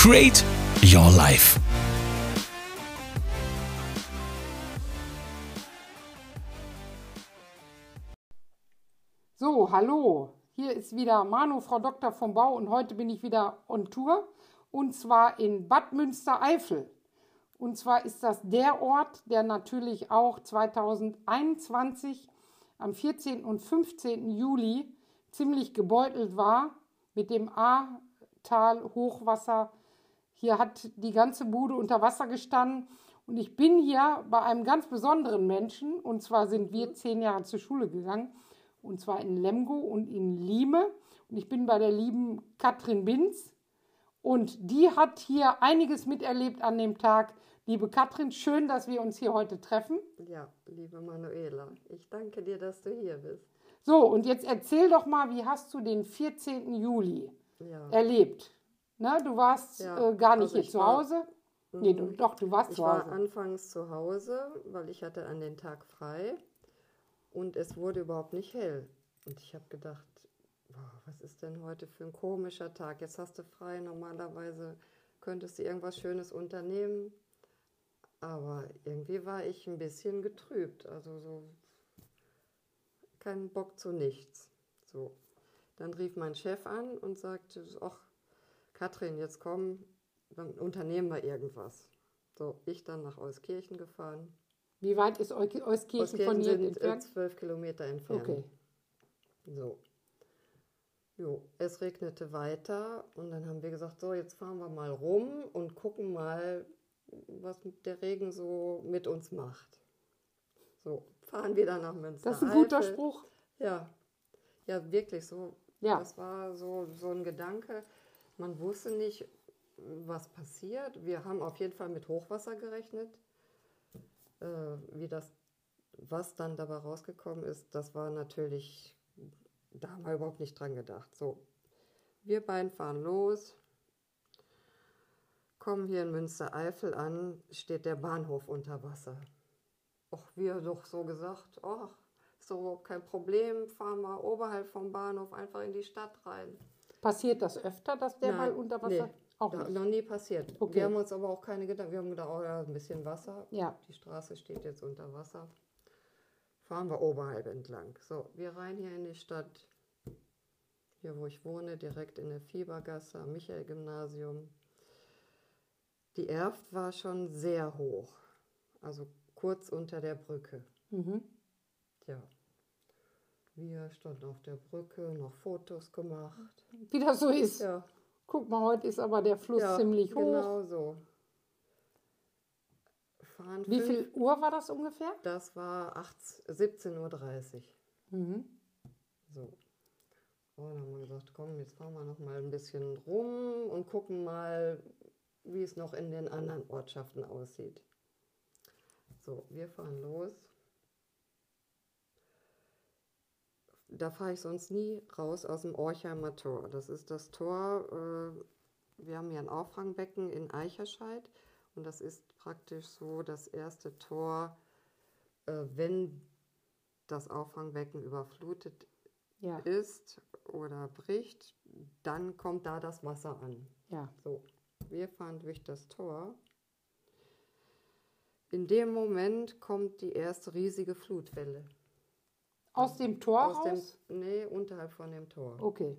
Create Your Life. So, hallo. Hier ist wieder Manu, Frau Doktor vom Bau und heute bin ich wieder on Tour und zwar in Bad Münstereifel. Und zwar ist das der Ort, der natürlich auch 2021 am 14. und 15. Juli ziemlich gebeutelt war mit dem Ahrtal-Hochwasser. Hier hat die ganze Bude unter Wasser gestanden. Und ich bin hier bei einem ganz besonderen Menschen. Und zwar sind wir zehn Jahre zur Schule gegangen und zwar in Lemgo und in Lime. Und ich bin bei der lieben Katrin Binz. Und die hat hier einiges miterlebt an dem Tag. Liebe Katrin, schön, dass wir uns hier heute treffen. Ja, liebe Manuela, ich danke dir, dass du hier bist. So, und jetzt erzähl doch mal, wie hast du den 14. Juli Ja. erlebt? Ne, du warst Ja, äh, gar nicht also hier ich zu war- Hause. Nee, du, doch, du warst Ich zu war Hause. anfangs zu Hause, weil ich hatte an den Tag frei und es wurde überhaupt nicht hell. Und ich habe gedacht, boah, was ist denn heute für ein komischer Tag? Jetzt hast du frei, normalerweise könntest du irgendwas Schönes unternehmen. Aber irgendwie war ich ein bisschen getrübt, also so kein Bock zu nichts. So. Dann rief mein Chef an und sagte, ach, Katrin, jetzt komm, dann unternehmen wir irgendwas. So, ich dann nach Euskirchen gefahren. Wie weit ist Eu Euskirchen von Euskirchen hier sind äh, entfernt? zwölf Kilometer entfernt. Okay. So. Jo, es regnete weiter und dann haben wir gesagt, so, jetzt fahren wir mal rum und gucken mal, was der Regen so mit uns macht. So, fahren wir dann nach Münster. Das ist ein guter Spruch. Ja, ja, wirklich so. Ja. Das war so, so ein Gedanke. Man wusste nicht, was passiert. Wir haben auf jeden Fall mit Hochwasser gerechnet. Äh, wie das, was dann dabei rausgekommen ist, das war natürlich, da haben wir überhaupt nicht dran gedacht. So, wir beiden fahren los, kommen hier in Münstereifel an, steht der Bahnhof unter Wasser. Och, wir doch so gesagt, ach, ist doch überhaupt kein Problem, fahren wir oberhalb vom Bahnhof einfach in die Stadt rein. Passiert das öfter, dass der mal Nein, unter Wasser? nee, Auch da- nicht. noch nie passiert. Okay. Wir haben uns aber auch keine Gedanken, wir haben gedacht, oh ja, ein bisschen Wasser, Ja. die Straße steht jetzt unter Wasser. Fahren wir oberhalb entlang. So, wir rein hier in die Stadt, hier wo ich wohne, direkt in der Fiebergasse am Michael-Gymnasium. Die Erft war schon sehr hoch, also kurz unter der Brücke. Mhm. Ja. Wir standen auf der Brücke, noch Fotos gemacht. Wie das so ist. Ja, Guck mal, heute ist aber der Fluss ja ziemlich hoch. Genau so. Fahren Wie viel Uhr war das ungefähr? Das war 8 17.30 Uhr. Mhm. So. Und dann haben wir gesagt, komm, jetzt fahren wir noch mal ein bisschen rum und gucken mal, wie es noch in den anderen Ortschaften aussieht. So, wir fahren los. Da fahre ich sonst nie raus aus dem Orchheimer Tor. Das ist das Tor, äh, wir haben hier ein Auffangbecken in Eicherscheid und das ist praktisch so das erste Tor, äh, wenn das Auffangbecken überflutet Ja, ist oder bricht, dann kommt da das Wasser an. ja. So, wir fahren durch das Tor. In dem Moment kommt die erste riesige Flutwelle. Aus dem Tor Aus raus? dem, nee, unterhalb von dem Tor. Okay.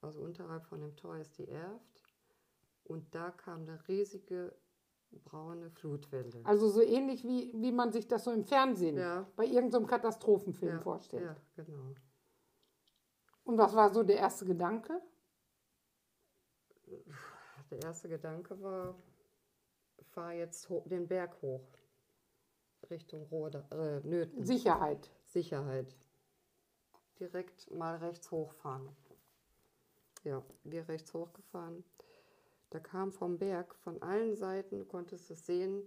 Also unterhalb von dem Tor ist die Erft. Und da kam eine riesige braune Flutwelle. Also so ähnlich wie, wie man sich das so im Fernsehen Ja. bei irgendeinem Katastrophenfilm ja, vorstellt. Ja, genau. Und was war so der erste Gedanke? Der erste Gedanke war, fahr jetzt den Berg hoch. Richtung Roda, äh, Nöten. Sicherheit. Sicherheit. Direkt mal rechts hochfahren. Ja, wir rechts hochgefahren. Da kam vom Berg, von allen Seiten konntest du sehen,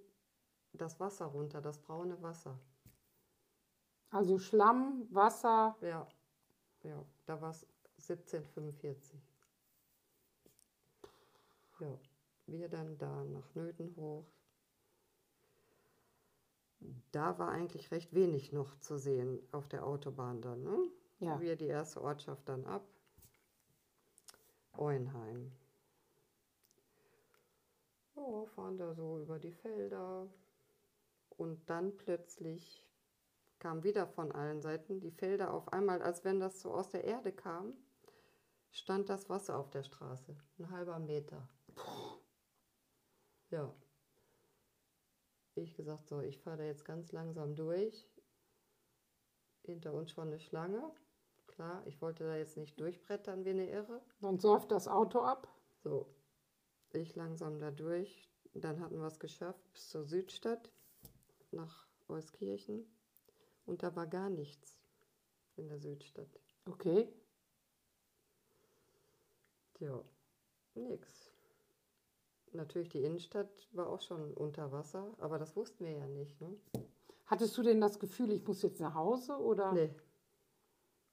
das Wasser runter, das braune Wasser. Also Schlamm, Wasser. Ja, ja, da war es 1745. Ja, wir dann da nach Nöten hoch. Da war eigentlich recht wenig noch zu sehen auf der Autobahn dann, ne? Ja. Wir die erste Ortschaft dann ab. Euenheim. Ja, fahren da so über die Felder. Und dann plötzlich kam wieder von allen Seiten die Felder auf einmal, als wenn das so aus der Erde kam, stand das Wasser auf der Straße. Ein halber Meter. Ja. Ich gesagt, so, ich fahre da jetzt ganz langsam durch. Hinter uns schon eine Schlange. Klar, ich wollte da jetzt nicht durchbrettern wie eine Irre. Dann säuft das Auto ab. So, ich langsam da durch. Dann hatten wir es geschafft bis zur Südstadt, nach Euskirchen. Und da war gar nichts in der Südstadt. Okay. Ja, nix. Natürlich, die Innenstadt war auch schon unter Wasser, aber das wussten wir ja nicht. Ne? Hattest du denn das Gefühl, ich muss jetzt nach Hause oder? Nee.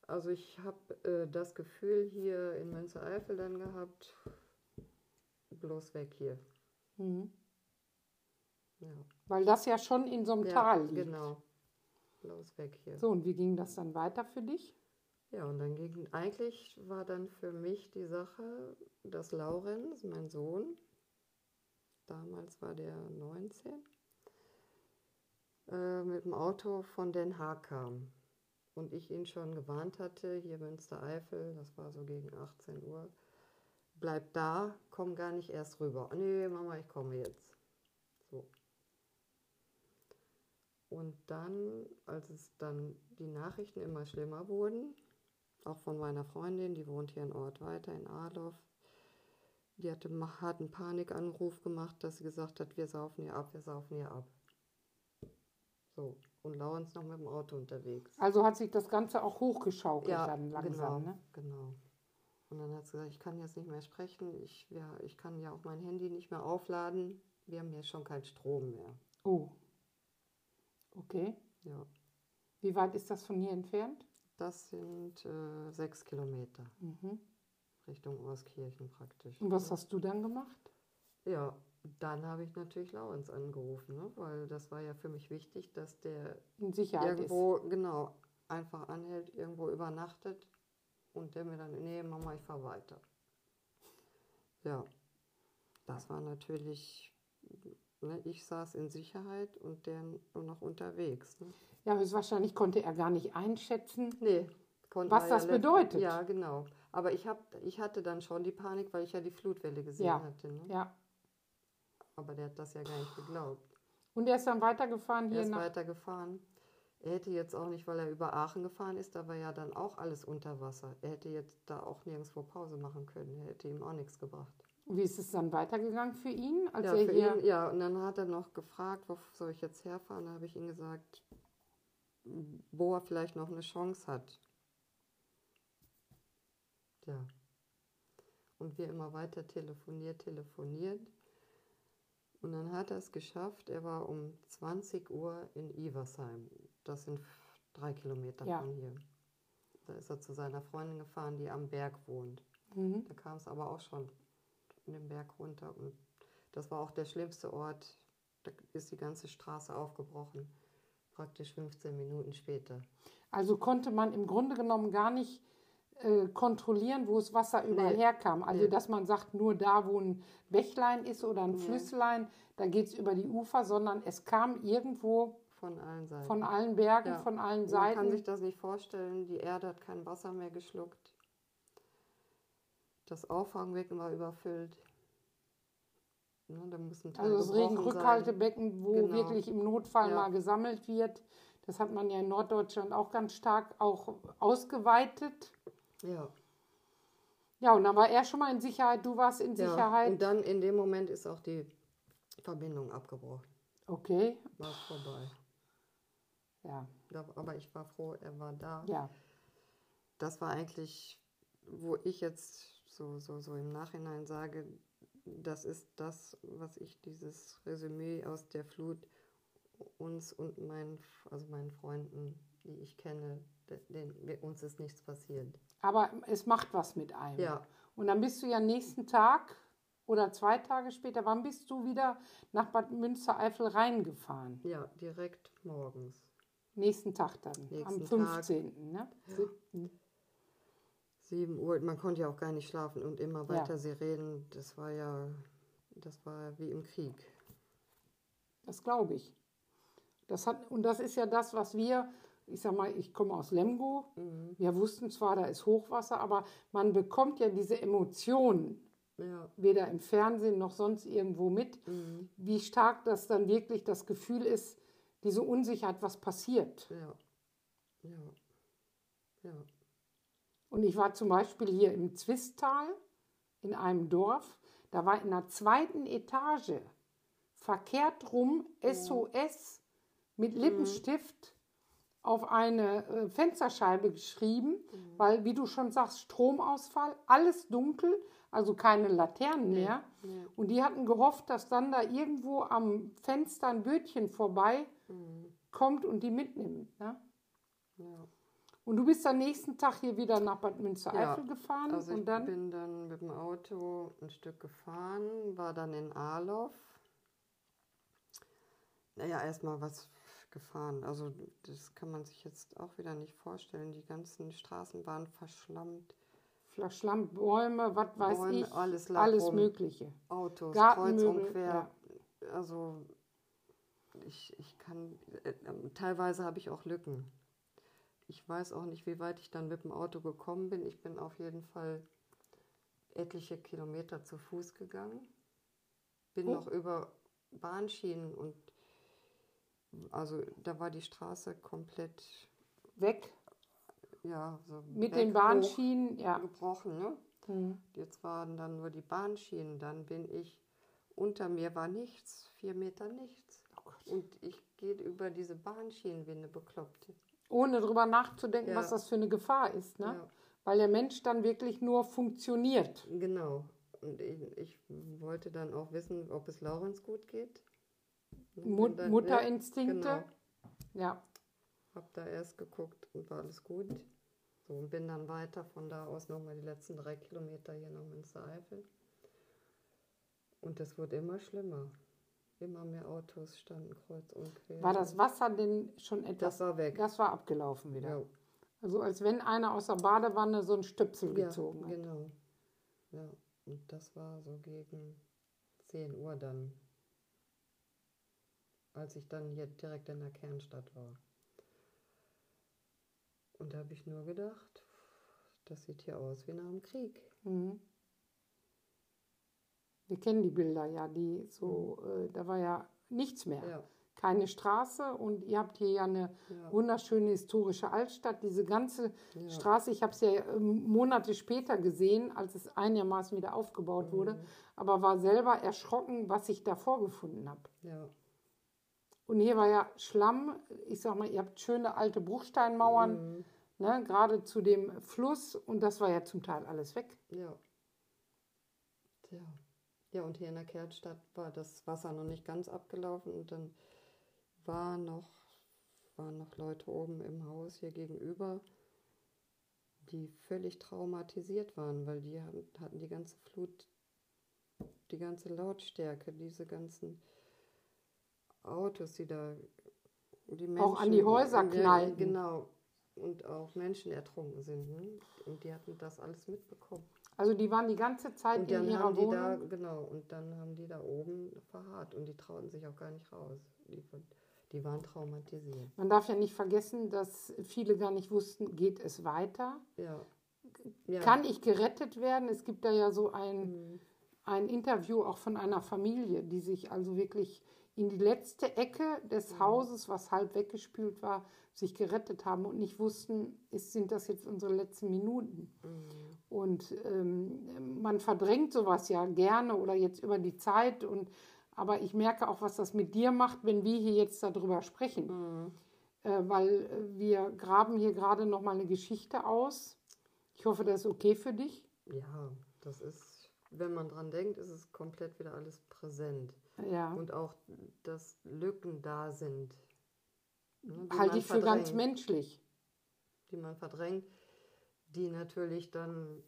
Also ich habe äh, das Gefühl hier in Münstereifel dann gehabt, bloß weg hier. Mhm. Ja, Weil das ja schon in so einem ja Tal liegt. genau. Bloß weg hier. So, und wie ging das dann weiter für dich? Ja, und dann ging, eigentlich war dann für mich die Sache, dass Laurenz, mein Sohn, damals war der 19, äh, mit dem Auto von Den Haag kam. Und ich ihn schon gewarnt hatte, hier Münstereifel, das war so gegen 18 Uhr, bleib da, komm gar nicht erst rüber. Nee, Mama, ich komme jetzt. So. Und dann, als es dann die Nachrichten immer schlimmer wurden, auch von meiner Freundin, die wohnt hier einen Ort weiter in Adorf, die hatte, einen Panikanruf gemacht, dass sie gesagt hat, wir saufen hier ab, wir saufen hier ab. So, und Laurens noch mit dem Auto unterwegs. Also hat sich das Ganze auch hochgeschaukelt dann langsam, genau, ne? genau. Und dann hat sie gesagt, ich kann jetzt nicht mehr sprechen, ich, ja, ich kann ja auch mein Handy nicht mehr aufladen, wir haben hier schon keinen Strom mehr. Oh. Okay. Ja, Wie weit ist das von hier entfernt? das sind äh, sechs Kilometer Mhm. Richtung Orskirchen praktisch. Und was hast du dann gemacht? Ja, dann habe ich natürlich Laurens angerufen, ne? weil das war ja für mich wichtig, dass der irgendwo, genau, einfach anhält, irgendwo übernachtet und der mir dann, nee, Mama, ich fahre weiter. Ja, das war natürlich, ne, ich saß in Sicherheit und der noch unterwegs. Ne? ist. Ja, höchstwahrscheinlich konnte er gar nicht einschätzen. Nee, Was das ja bedeutet. Ja, genau. Aber ich, hab, ich hatte dann schon die Panik, weil ich ja die Flutwelle gesehen Ja. hatte. Ne? Ja. Aber der hat das ja gar nicht geglaubt. Und er ist dann weitergefahren Er hier ist nach. weitergefahren. Er hätte jetzt auch nicht, weil er über Aachen gefahren ist, da war ja dann auch alles unter Wasser. Er hätte jetzt da auch nirgendwo Pause machen können. Er hätte ihm auch nichts gebracht. Wie ist es dann weitergegangen für ihn, als ja, er hier? ihn, ja, und dann hat er noch gefragt, wo soll ich jetzt herfahren? Da habe ich ihm gesagt, wo er vielleicht noch eine Chance hat. Ja. Und wir immer weiter telefoniert, telefoniert. Und dann hat er es geschafft. Er war um 20 Uhr in Iversheim. Das sind drei Kilometer Ja. von hier. Da ist er zu seiner Freundin gefahren, die am Berg wohnt. Mhm. Da kam es aber auch schon in den Berg runter. Und das war auch der schlimmste Ort. Da ist die ganze Straße aufgebrochen. Praktisch 15 Minuten später. Also konnte man im Grunde genommen gar nicht äh, kontrollieren, wo das Wasser überall Nee. herkam. Also Nee. dass man sagt, nur da, wo ein Bächlein ist oder ein Flüsslein, da geht es über die Ufer, sondern es kam irgendwo Von allen Seiten. von allen Bergen, Ja. von allen Man kann Seiten. sich das nicht vorstellen. Die Erde hat kein Wasser mehr geschluckt. Das Auffangbecken war überfüllt. Ne, da muss ein Teil Also das. Regenrückhaltebecken, wo Genau. wirklich im Notfall Ja. mal gesammelt wird. Das hat man ja in Norddeutschland auch ganz stark auch ausgeweitet. Ja. Ja, und dann war er schon mal in Sicherheit, du warst in ja. Sicherheit. Und dann in dem Moment ist auch die Verbindung abgebrochen. Okay, War vorbei. ja, aber ich war froh, er war da. ja. das war eigentlich, wo ich jetzt so, so, so im Nachhinein sage, das ist das, was ich dieses Resümee aus der Flut uns und meinen, also meinen Freunden, die ich kenne, den, uns ist nichts passiert. Aber es macht was mit einem. Ja. Und dann bist du ja nächsten Tag oder zwei Tage später, wann bist du wieder nach Bad Münstereifel reingefahren? Ja, direkt morgens. Nächsten Tag dann, Nächsten am 15. Ne? 7. 7 Uhr, man konnte ja auch gar nicht schlafen und immer weiter ja. Sirenen, das war ja, das war wie im Krieg. Das glaube ich. Das hat, und das ist ja das, was wir, ich sag mal, ich komme aus Lemgo, mhm. wir wussten zwar, da ist Hochwasser, aber man bekommt ja diese Emotionen ja. weder im Fernsehen noch sonst irgendwo mit, mhm. wie stark das dann wirklich das Gefühl ist, diese Unsicherheit, was passiert. Ja. Ja. Ja. Und ich war zum Beispiel hier im Zwistal in einem Dorf, da war in der zweiten Etage verkehrt rum SOS mit mhm. Lippenstift mhm. Auf eine äh, Fensterscheibe geschrieben, mhm. weil, wie du schon sagst, Stromausfall, alles dunkel, also keine Laternen mehr. Ja. Und die hatten gehofft, dass dann da irgendwo am Fenster ein Bötchen vorbei mhm. kommt und die mitnimmt. Ne? Ja. Und du bist am nächsten Tag hier wieder nach Bad Münstereifel ja, gefahren? Also und ich dann? bin dann mit dem Auto ein Stück gefahren, war dann in Arloff. Naja, erstmal was gefahren. Also das kann man sich jetzt auch wieder nicht vorstellen. Die ganzen Straßen waren verschlammt. Verschlammt, Bäume, was weiß Bäume, ich. Alles, alles rum. Mögliche. Autos, kreuz und quer. Ja. Also ich, ich kann, äh, teilweise habe ich auch Lücken. Ich weiß auch nicht, wie weit ich dann mit dem Auto gekommen bin. Ich bin auf jeden Fall etliche Kilometer zu Fuß gegangen. Bin oh. noch über Bahnschienen und also da war die Straße komplett weg. Ja, so mit den Bahnschienen, ja. Gebrochen, ne? Mhm. Jetzt waren dann nur die Bahnschienen. Dann bin ich, unter mir war nichts, vier Meter nichts. Oh und ich gehe über diese Bahnschienen wie eine Bekloppte. Ohne drüber nachzudenken, Ja. was das für eine Gefahr ist, ne? Ja. Weil der Mensch dann wirklich nur funktioniert. Genau. Und ich, ich wollte dann auch wissen, ob es Laurens gut geht. Mut dann- Mutterinstinkte. Ja, genau. Ja. Hab da erst geguckt und war alles gut. So, und bin dann weiter von da aus nochmal die letzten drei Kilometer hier nach Münstereifel. Und das wurde immer schlimmer. Immer mehr Autos standen kreuz und quer. War das Wasser denn schon etwas? Das war weg. Das war abgelaufen wieder. Ja, Also als wenn einer aus der Badewanne so einen Stöpsel ja gezogen hat. genau. Ja, und das war so gegen 10 Uhr dann, als ich dann hier direkt in der Kernstadt war. Und da habe ich nur gedacht, das sieht hier aus wie nach dem Krieg. Mhm. Wir kennen die Bilder ja, die so, äh, da war ja nichts mehr. Ja, Keine Straße und ihr habt hier ja eine ja, wunderschöne historische Altstadt. Diese ganze ja. Straße, ich habe es ja ähm, Monate später gesehen, als es einigermaßen wieder aufgebaut wurde, Mhm. aber war selber erschrocken, was ich da vorgefunden habe. Ja, Und hier war ja Schlamm, ich sag mal, ihr habt schöne alte Bruchsteinmauern, mhm. ne, gerade zu dem Fluss und das war ja zum Teil alles weg. ja. Tja. Ja, und hier in der Kernstadt war das Wasser noch nicht ganz abgelaufen und dann war noch, waren noch Leute oben im Haus hier gegenüber, die völlig traumatisiert waren, weil die hatten die ganze Flut, die ganze Lautstärke, diese ganzen Autos, die da, die Menschen, Auch an die Häuser Ja, knallten. Genau. Und auch Menschen ertrunken sind. Ne? Und die hatten das alles mitbekommen. Also die waren die ganze Zeit Und in ihrer Wohnung. da, genau, und dann haben die da oben verharrt und die trauten sich auch gar nicht raus. Die, die waren traumatisiert. Man darf ja nicht vergessen, dass viele gar nicht wussten, geht es weiter? Ja. ja. Kann ich gerettet werden? Es gibt da ja so ein, Mhm. ein Interview auch von einer Familie, die sich also wirklich in die letzte Ecke des Mhm. Hauses, was halb weggespült war, sich gerettet haben und nicht wussten, ist, sind das jetzt unsere letzten Minuten? Mhm. Und ähm, man verdrängt sowas ja gerne oder jetzt über die Zeit. Und, aber ich merke auch, was das mit dir macht, wenn wir hier jetzt darüber sprechen. Mhm. Äh, weil äh, wir graben hier gerade noch mal eine Geschichte aus. Ich hoffe, das ist okay für dich. Ja, das ist wenn man dran denkt, ist es komplett wieder alles präsent. Ja. Und auch, dass Lücken da sind. ne, Halte ich für ganz menschlich. Die man verdrängt, die natürlich dann,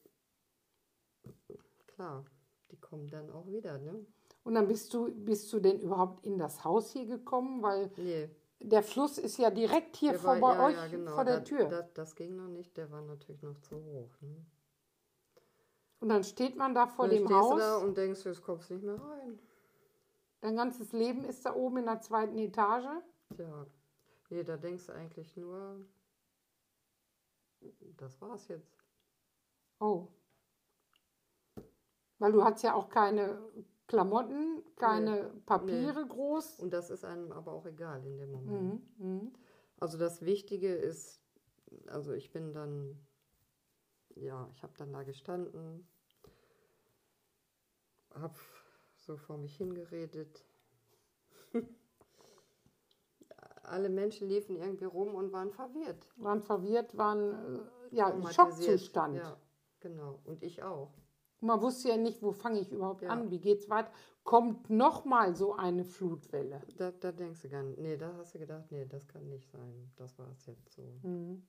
klar, die kommen dann auch wieder, ne? Und dann bist du, bist du denn überhaupt in das Haus hier gekommen? Weil Nee, der Fluss ist ja direkt hier der vor war- bei ja, euch ja, genau, vor der da- Tür. Da, das ging noch nicht, der war natürlich noch zu hoch. Ne? und dann steht man da vor dann dem Haus. du da und denkst, jetzt kommst nicht mehr rein. Dein ganzes Leben ist da oben in der zweiten Etage. Tja, nee, da denkst du eigentlich nur, das war's jetzt. Oh. Weil du hast ja auch keine Klamotten, keine Papiere groß. Und das ist einem aber auch egal in dem Moment. Mhm. Mhm. Also das Wichtige ist, also ich bin dann, ja, ich habe dann da gestanden, habe so vor mich hingeredet. Alle Menschen liefen irgendwie rum und waren verwirrt. Waren verwirrt, waren äh, ja im. Schockzustand. Ja, genau. Und ich auch. Man wusste ja nicht, wo fange ich überhaupt Ja. an, wie geht's weiter. Kommt nochmal so eine Flutwelle. Da, da denkst du gar nicht, nee, da hast du gedacht, nee, das kann nicht sein. Das war es jetzt so. Mhm.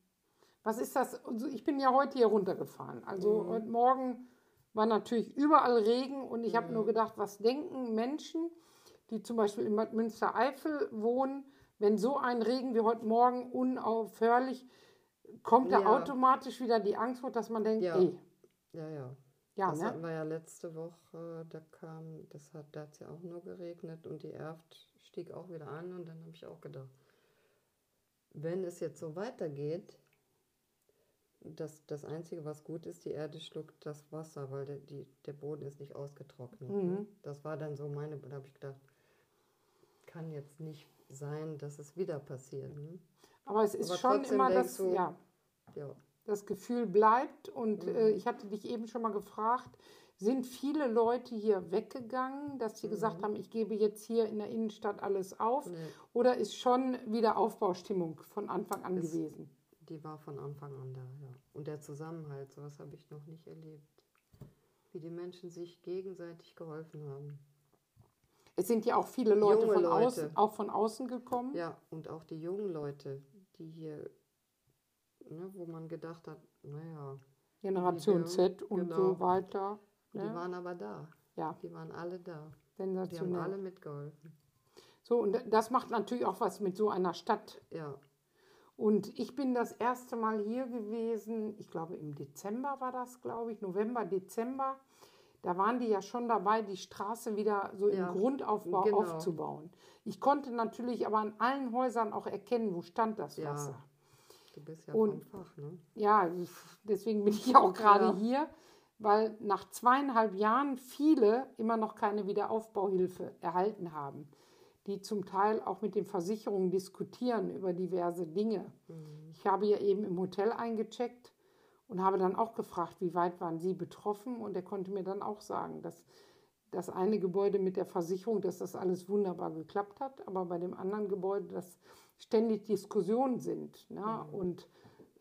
Was ist das? Also ich bin ja heute hier runtergefahren. Also Mhm. heute Morgen war natürlich überall Regen und ich habe Mhm. nur gedacht, was denken Menschen, die zum Beispiel in Bad Münstereifel wohnen, wenn so ein Regen wie heute Morgen unaufhörlich kommt, da Ja. automatisch wieder die Angst hoch, dass man denkt, Ja. ey, Ja, ja. ja, das ne? hatten wir ja letzte Woche, da kam, das hat, da hat es ja auch nur geregnet und die Erft stieg auch wieder an und dann habe ich auch gedacht, wenn es jetzt so weitergeht, das, das Einzige, was gut ist, die Erde schluckt das Wasser, weil der, die, der Boden ist nicht ausgetrocknet. Ne? Mhm. Das war dann so meine, da habe ich gedacht, kann jetzt nicht sein, dass es wieder passiert. Ne? Aber es ist Aber schon immer das, du- ja, Ja, das Gefühl bleibt. Und Mhm. äh, ich hatte dich eben schon mal gefragt, sind viele Leute hier weggegangen, dass sie Mhm. gesagt haben, ich gebe jetzt hier in der Innenstadt alles auf? nee, Oder ist schon wieder Aufbaustimmung von Anfang an Ist- gewesen? Die war von Anfang an da, ja. Und der Zusammenhalt, sowas habe ich noch nicht erlebt. Wie die Menschen sich gegenseitig geholfen haben. Es sind ja auch viele Leute, Junge von, Leute. Außen, auch von außen gekommen. Ja, und auch die jungen Leute, die hier, ne, wo man gedacht hat, naja, Generation Die- Z und genau. so weiter. die Ne? waren aber da. Ja, Die waren alle da. Die haben sensationell. alle mitgeholfen. So, und das macht natürlich auch was mit so einer Stadt. Ja, Und ich bin das erste Mal hier gewesen, ich glaube im Dezember war das, glaube ich, November, Dezember. Da waren die ja schon dabei, die Straße wieder so Ja, im Grundaufbau genau. aufzubauen. Ich konnte natürlich aber an allen Häusern auch erkennen, wo stand das Ja. Wasser. du bist ja Und- vom Fach, ne? Ja, deswegen bin ich auch gerade Ja. hier, weil nach zweieinhalb Jahren viele immer noch keine Wiederaufbauhilfe erhalten haben, die zum Teil auch mit den Versicherungen diskutieren über diverse Dinge. Ich habe ja eben im Hotel eingecheckt und habe dann auch gefragt, wie weit waren Sie betroffen? Und er konnte mir dann auch sagen, dass das eine Gebäude mit der Versicherung, dass das alles wunderbar geklappt hat, aber bei dem anderen Gebäude, dass ständig Diskussionen sind. Ne? Und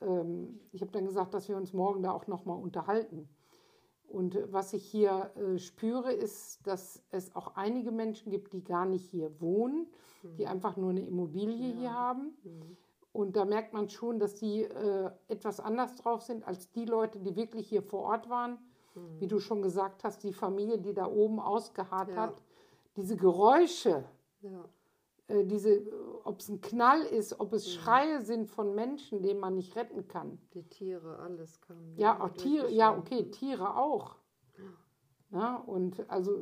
ähm, ich habe dann gesagt, dass wir uns morgen da auch nochmal unterhalten. Und äh, was ich hier äh, spüre, ist, dass es auch einige Menschen gibt, die gar nicht hier wohnen, die einfach nur eine Immobilie hier haben. Und da merkt man schon, dass die äh, etwas anders drauf sind als die Leute, die wirklich hier vor Ort waren. Wie du schon gesagt hast, die Familie, die da oben ausgeharrt Ja. hat. Diese Geräusche, Ja, äh, diese, ob es ein Knall ist, ob es Schreie sind von Menschen, denen man nicht retten kann. die Tiere, alles kam. Ja, auch Tiere, ja, okay, Tiere auch. Na, und also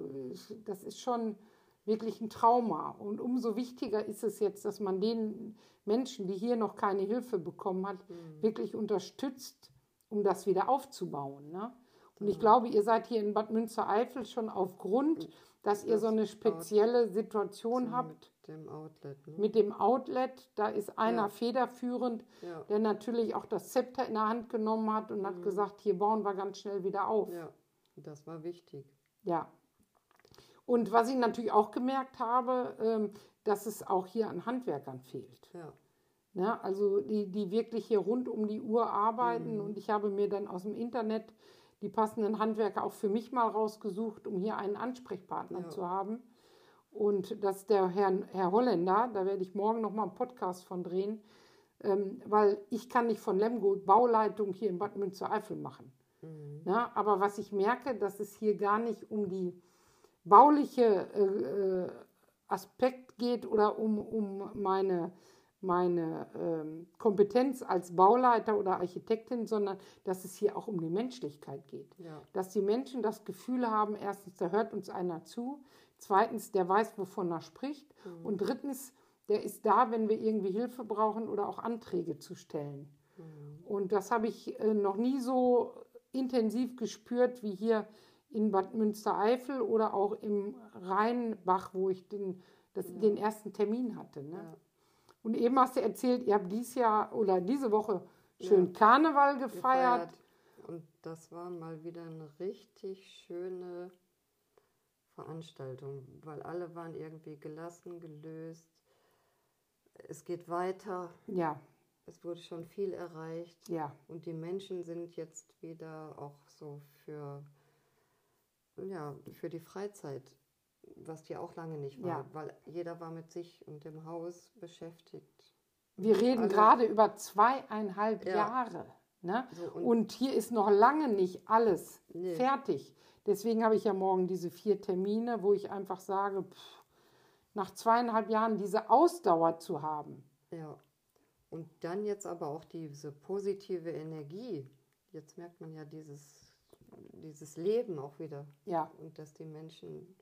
das ist schon wirklich ein Trauma. Und umso wichtiger ist es jetzt, dass man den Menschen, die hier noch keine Hilfe bekommen hat, wirklich unterstützt, um das wieder aufzubauen. Ne? Und ich glaube, ihr seid hier in Bad Münstereifel schon aufgrund, dass ihr so eine spezielle Situation habt dem Outlet, ne? mit dem Outlet. Da ist einer Ja. federführend, Ja. der natürlich auch das Zepter in der Hand genommen hat und hat gesagt, hier bauen wir ganz schnell wieder auf. Mhm. Ja, das war wichtig. Ja. Und was ich natürlich auch gemerkt habe, ähm, dass es auch hier an Handwerkern fehlt. Ja, Ne? Also die, die wirklich hier rund um die Uhr arbeiten. Mhm. Und ich habe mir dann aus dem Internet die passenden Handwerker auch für mich mal rausgesucht, um hier einen Ansprechpartner Ja. zu haben. Und das ist der Herr, Herr Holländer, da werde ich morgen noch mal einen Podcast von drehen, ähm, weil ich kann nicht von Lemgo Bauleitung hier in Bad Münstereifel machen. Ja, aber was ich merke, dass es hier gar nicht um die bauliche äh, äh, Aspekt geht oder um, um meine, meine ähm, Kompetenz als Bauleiter oder Architektin, sondern dass es hier auch um die Menschlichkeit geht. Ja. Dass die Menschen das Gefühl haben, erstens, da hört uns einer zu, zweitens, der weiß, wovon er spricht und drittens, der ist da, wenn wir irgendwie Hilfe brauchen oder auch Anträge zu stellen. Und das habe ich äh, noch nie so intensiv gespürt wie hier in Bad Münstereifel oder auch im Rheinbach, wo ich den, das, den ersten Termin hatte. Ne? Ja. Und eben hast du erzählt, ihr habt dieses Jahr oder diese Woche schön Karneval gefeiert. gefeiert. Und das war mal wieder eine richtig schöne Veranstaltung, weil alle waren irgendwie gelassen, gelöst. Es geht weiter. Ja, Es wurde schon viel erreicht. ja, Und die Menschen sind jetzt wieder auch so für, ja, für die Freizeit, was die auch lange nicht war, Ja. weil jeder war mit sich und dem Haus beschäftigt. wir reden Alle- gerade über zweieinhalb Ja. Jahre. Ne? So, und- und, hier ist noch lange nicht alles Nee. fertig. Deswegen habe ich ja morgen diese vier Termine, wo ich einfach sage, pff, nach zweieinhalb Jahren diese Ausdauer zu haben. Ja. Und dann jetzt aber auch diese positive Energie. Jetzt merkt man ja dieses, dieses Leben auch wieder. Ja, Und dass die Menschen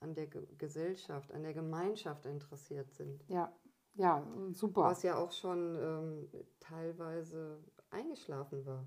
an der Ge Gesellschaft, an der Gemeinschaft interessiert sind. ja, ja, super. Was ja auch schon ähm, teilweise eingeschlafen war.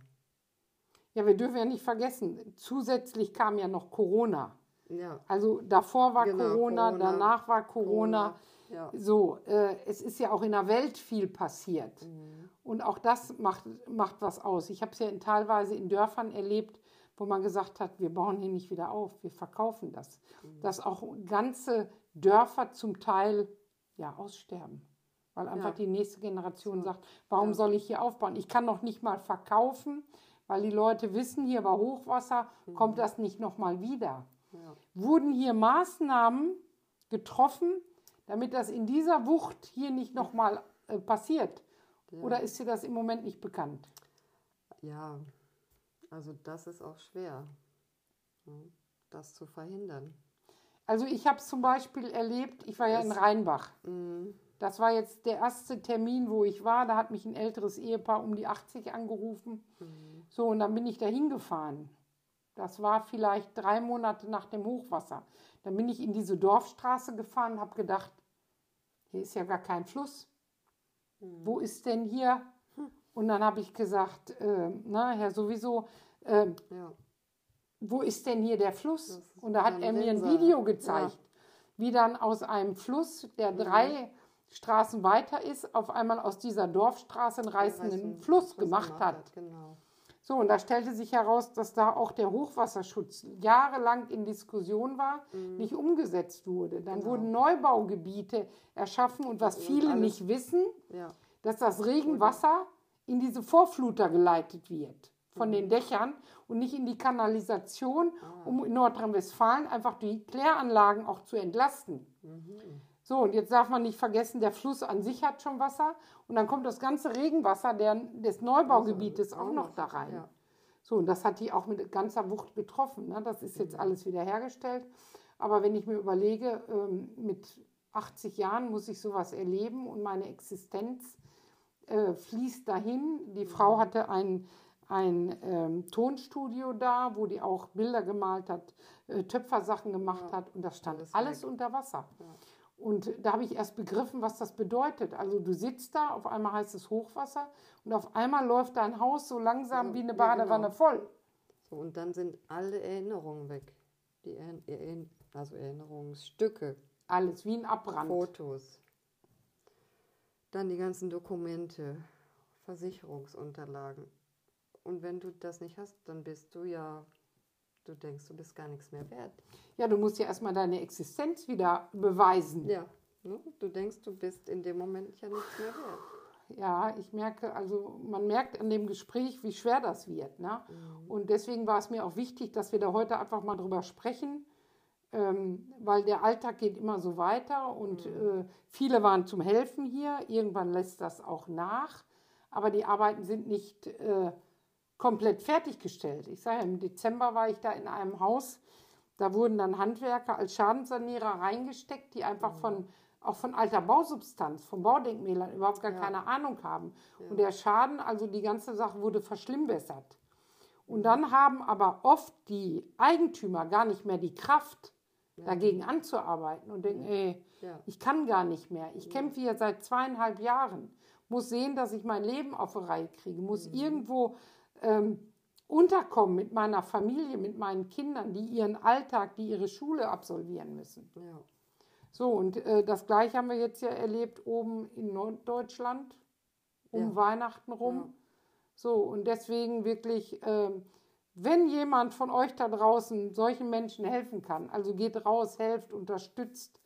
Ja, wir dürfen ja nicht vergessen, zusätzlich kam ja noch Corona. Ja. Also davor war Genau, Corona, Corona, danach war Corona. Ja. So, äh, es ist ja auch in der Welt viel passiert. Mhm. Und auch das macht, macht was aus. Ich habe es ja in, teilweise in Dörfern erlebt, wo man gesagt hat, wir bauen hier nicht wieder auf, wir verkaufen das. Mhm. Dass auch ganze Dörfer zum Teil ja, aussterben. Weil einfach Ja. die nächste Generation sagt, warum soll ich hier aufbauen? Ich kann noch nicht mal verkaufen, weil die Leute wissen, hier war Hochwasser, kommt das nicht nochmal wieder. Mhm. Ja. Wurden hier Maßnahmen getroffen, damit das in dieser Wucht hier nicht nochmal äh, passiert? Oder ist dir das im Moment nicht bekannt? ja, also das ist auch schwer, das zu verhindern. Also ich habe es zum Beispiel erlebt, ich war ja in Rheinbach. Mhm. Das war jetzt der erste Termin, wo ich war. Da hat mich ein älteres Ehepaar um die 80 angerufen. So, und dann bin ich da hingefahren. Das war vielleicht drei Monate nach dem Hochwasser. Dann bin ich in diese Dorfstraße gefahren und habe gedacht, hier ist ja gar kein Fluss. Wo ist denn hier? Und dann habe ich gesagt, äh, na, Herr, sowieso, äh, Ja. wo ist denn hier der Fluss? Und da hat er mir ein. Video gezeigt, wie dann aus einem Fluss, der Mhm. drei Straßen weiter ist, auf einmal aus dieser Dorfstraße einen reißenden Reißen- Fluss Fluss gemacht hat. Genau. So, und da stellte sich heraus, dass da auch der Hochwasserschutz jahrelang in Diskussion war, nicht umgesetzt wurde. Dann Mhm. Genau. wurden Neubaugebiete erschaffen und was Und viele alles- nicht wissen, Ja. dass das Regenwasser in diese Vorfluter geleitet wird von Mhm. den Dächern und nicht in die Kanalisation, Ah. um in Nordrhein-Westfalen einfach die Kläranlagen auch zu entlasten. Mhm. So, und jetzt darf man nicht vergessen, der Fluss an sich hat schon Wasser und dann kommt das ganze Regenwasser der, des Neubaugebietes auch noch da rein. Ja. So, und das hat die auch mit ganzer Wucht getroffen. Ne? Das ist Mhm. jetzt alles wieder hergestellt. Aber wenn ich mir überlege, ähm, mit 80 Jahren muss ich sowas erleben und meine Existenz äh, fließt dahin. Die Mhm. Frau hatte ein, ein ähm, Tonstudio da, wo die auch Bilder gemalt hat, äh, Töpfersachen gemacht hat und das stand alles alles, unter Wasser. Und da habe ich erst begriffen, was das bedeutet. Also du sitzt da, auf einmal heißt es Hochwasser und auf einmal läuft dein Haus so langsam Ja, wie eine ja, Badewanne genau. voll. So, und dann sind alle Erinnerungen weg. Die Erinner also Erinnerungsstücke, Alles wie ein Abbrand. Fotos. Dann die ganzen Dokumente, Versicherungsunterlagen. Und wenn du das nicht hast, dann bist du ja, du denkst, du bist gar nichts mehr wert. Ja, du musst ja erstmal deine Existenz wieder beweisen. Ja, ne? du denkst, du bist in dem Moment ja nichts mehr wert. ja, ich merke, also man merkt an dem Gespräch, wie schwer das wird. Ne? Mhm. Und deswegen war es mir auch wichtig, dass wir da heute einfach mal drüber sprechen, ähm, weil der Alltag geht immer so weiter und Mhm. äh, viele waren zum Helfen hier. Irgendwann lässt das auch nach, aber die Arbeiten sind nicht äh, komplett fertiggestellt. Ich sage, ja, im Dezember war ich da in einem Haus, da wurden dann Handwerker als Schadensanierer reingesteckt, die einfach von auch von alter Bausubstanz, von Baudenkmälern überhaupt gar Ja. keine Ahnung haben. Und der Schaden, also die ganze Sache wurde verschlimmbessert. Und dann haben aber oft die Eigentümer gar nicht mehr die Kraft, dagegen anzuarbeiten und denken, ey, ich kann gar nicht mehr. Ich kämpfe hier seit zweieinhalb Jahren, muss sehen, dass ich mein Leben auf die Reihe kriege, muss irgendwo ähm, unterkommen mit meiner Familie, mit meinen Kindern, die ihren Alltag, die ihre Schule absolvieren müssen. Ja. So, und äh, das gleiche haben wir jetzt ja erlebt oben in Norddeutschland, um Ja. Weihnachten rum. Ja. So, und deswegen wirklich, ähm, wenn jemand von euch da draußen solchen Menschen helfen kann, also geht raus, helft, unterstützt.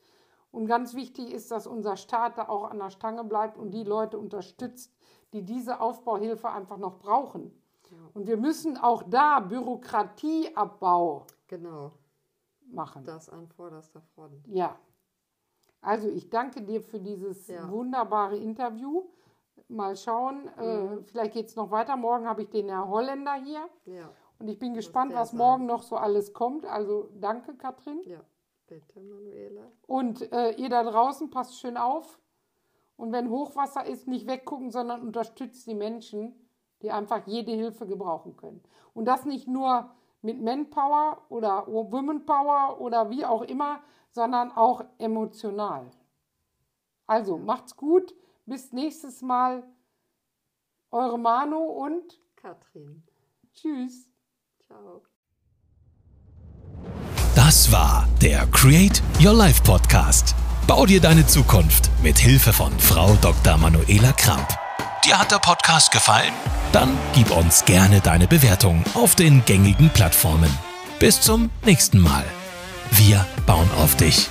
Und ganz wichtig ist, dass unser Staat da auch an der Stange bleibt und die Leute unterstützt, die diese Aufbauhilfe einfach noch brauchen. Und wir müssen auch da Bürokratieabbau Genau. machen. Das an vorderster Front. Ja. Also ich danke dir für dieses Ja. wunderbare Interview. Mal schauen, Mhm. äh, vielleicht geht es noch weiter. Morgen habe ich den Herr Holländer hier Ja. Und ich bin gespannt, was sein. morgen noch so alles kommt. Also danke, Katrin. Ja. Bitte, Manuela. Und äh, ihr da draußen, passt schön auf. Und wenn Hochwasser ist, nicht weggucken, sondern unterstützt die Menschen, die einfach jede Hilfe gebrauchen können. Und das nicht nur mit Manpower oder Womenpower oder wie auch immer, sondern auch emotional. Also macht's gut, bis nächstes Mal. Eure Manu und Katrin. tschüss. Ciao. Das war der Create Your Life Podcast. Bau dir deine Zukunft mit Hilfe von Frau Dr. Manuela Kramp. Dir hat der Podcast gefallen? Dann gib uns gerne deine Bewertung auf den gängigen Plattformen. Bis zum nächsten Mal. Wir bauen auf dich.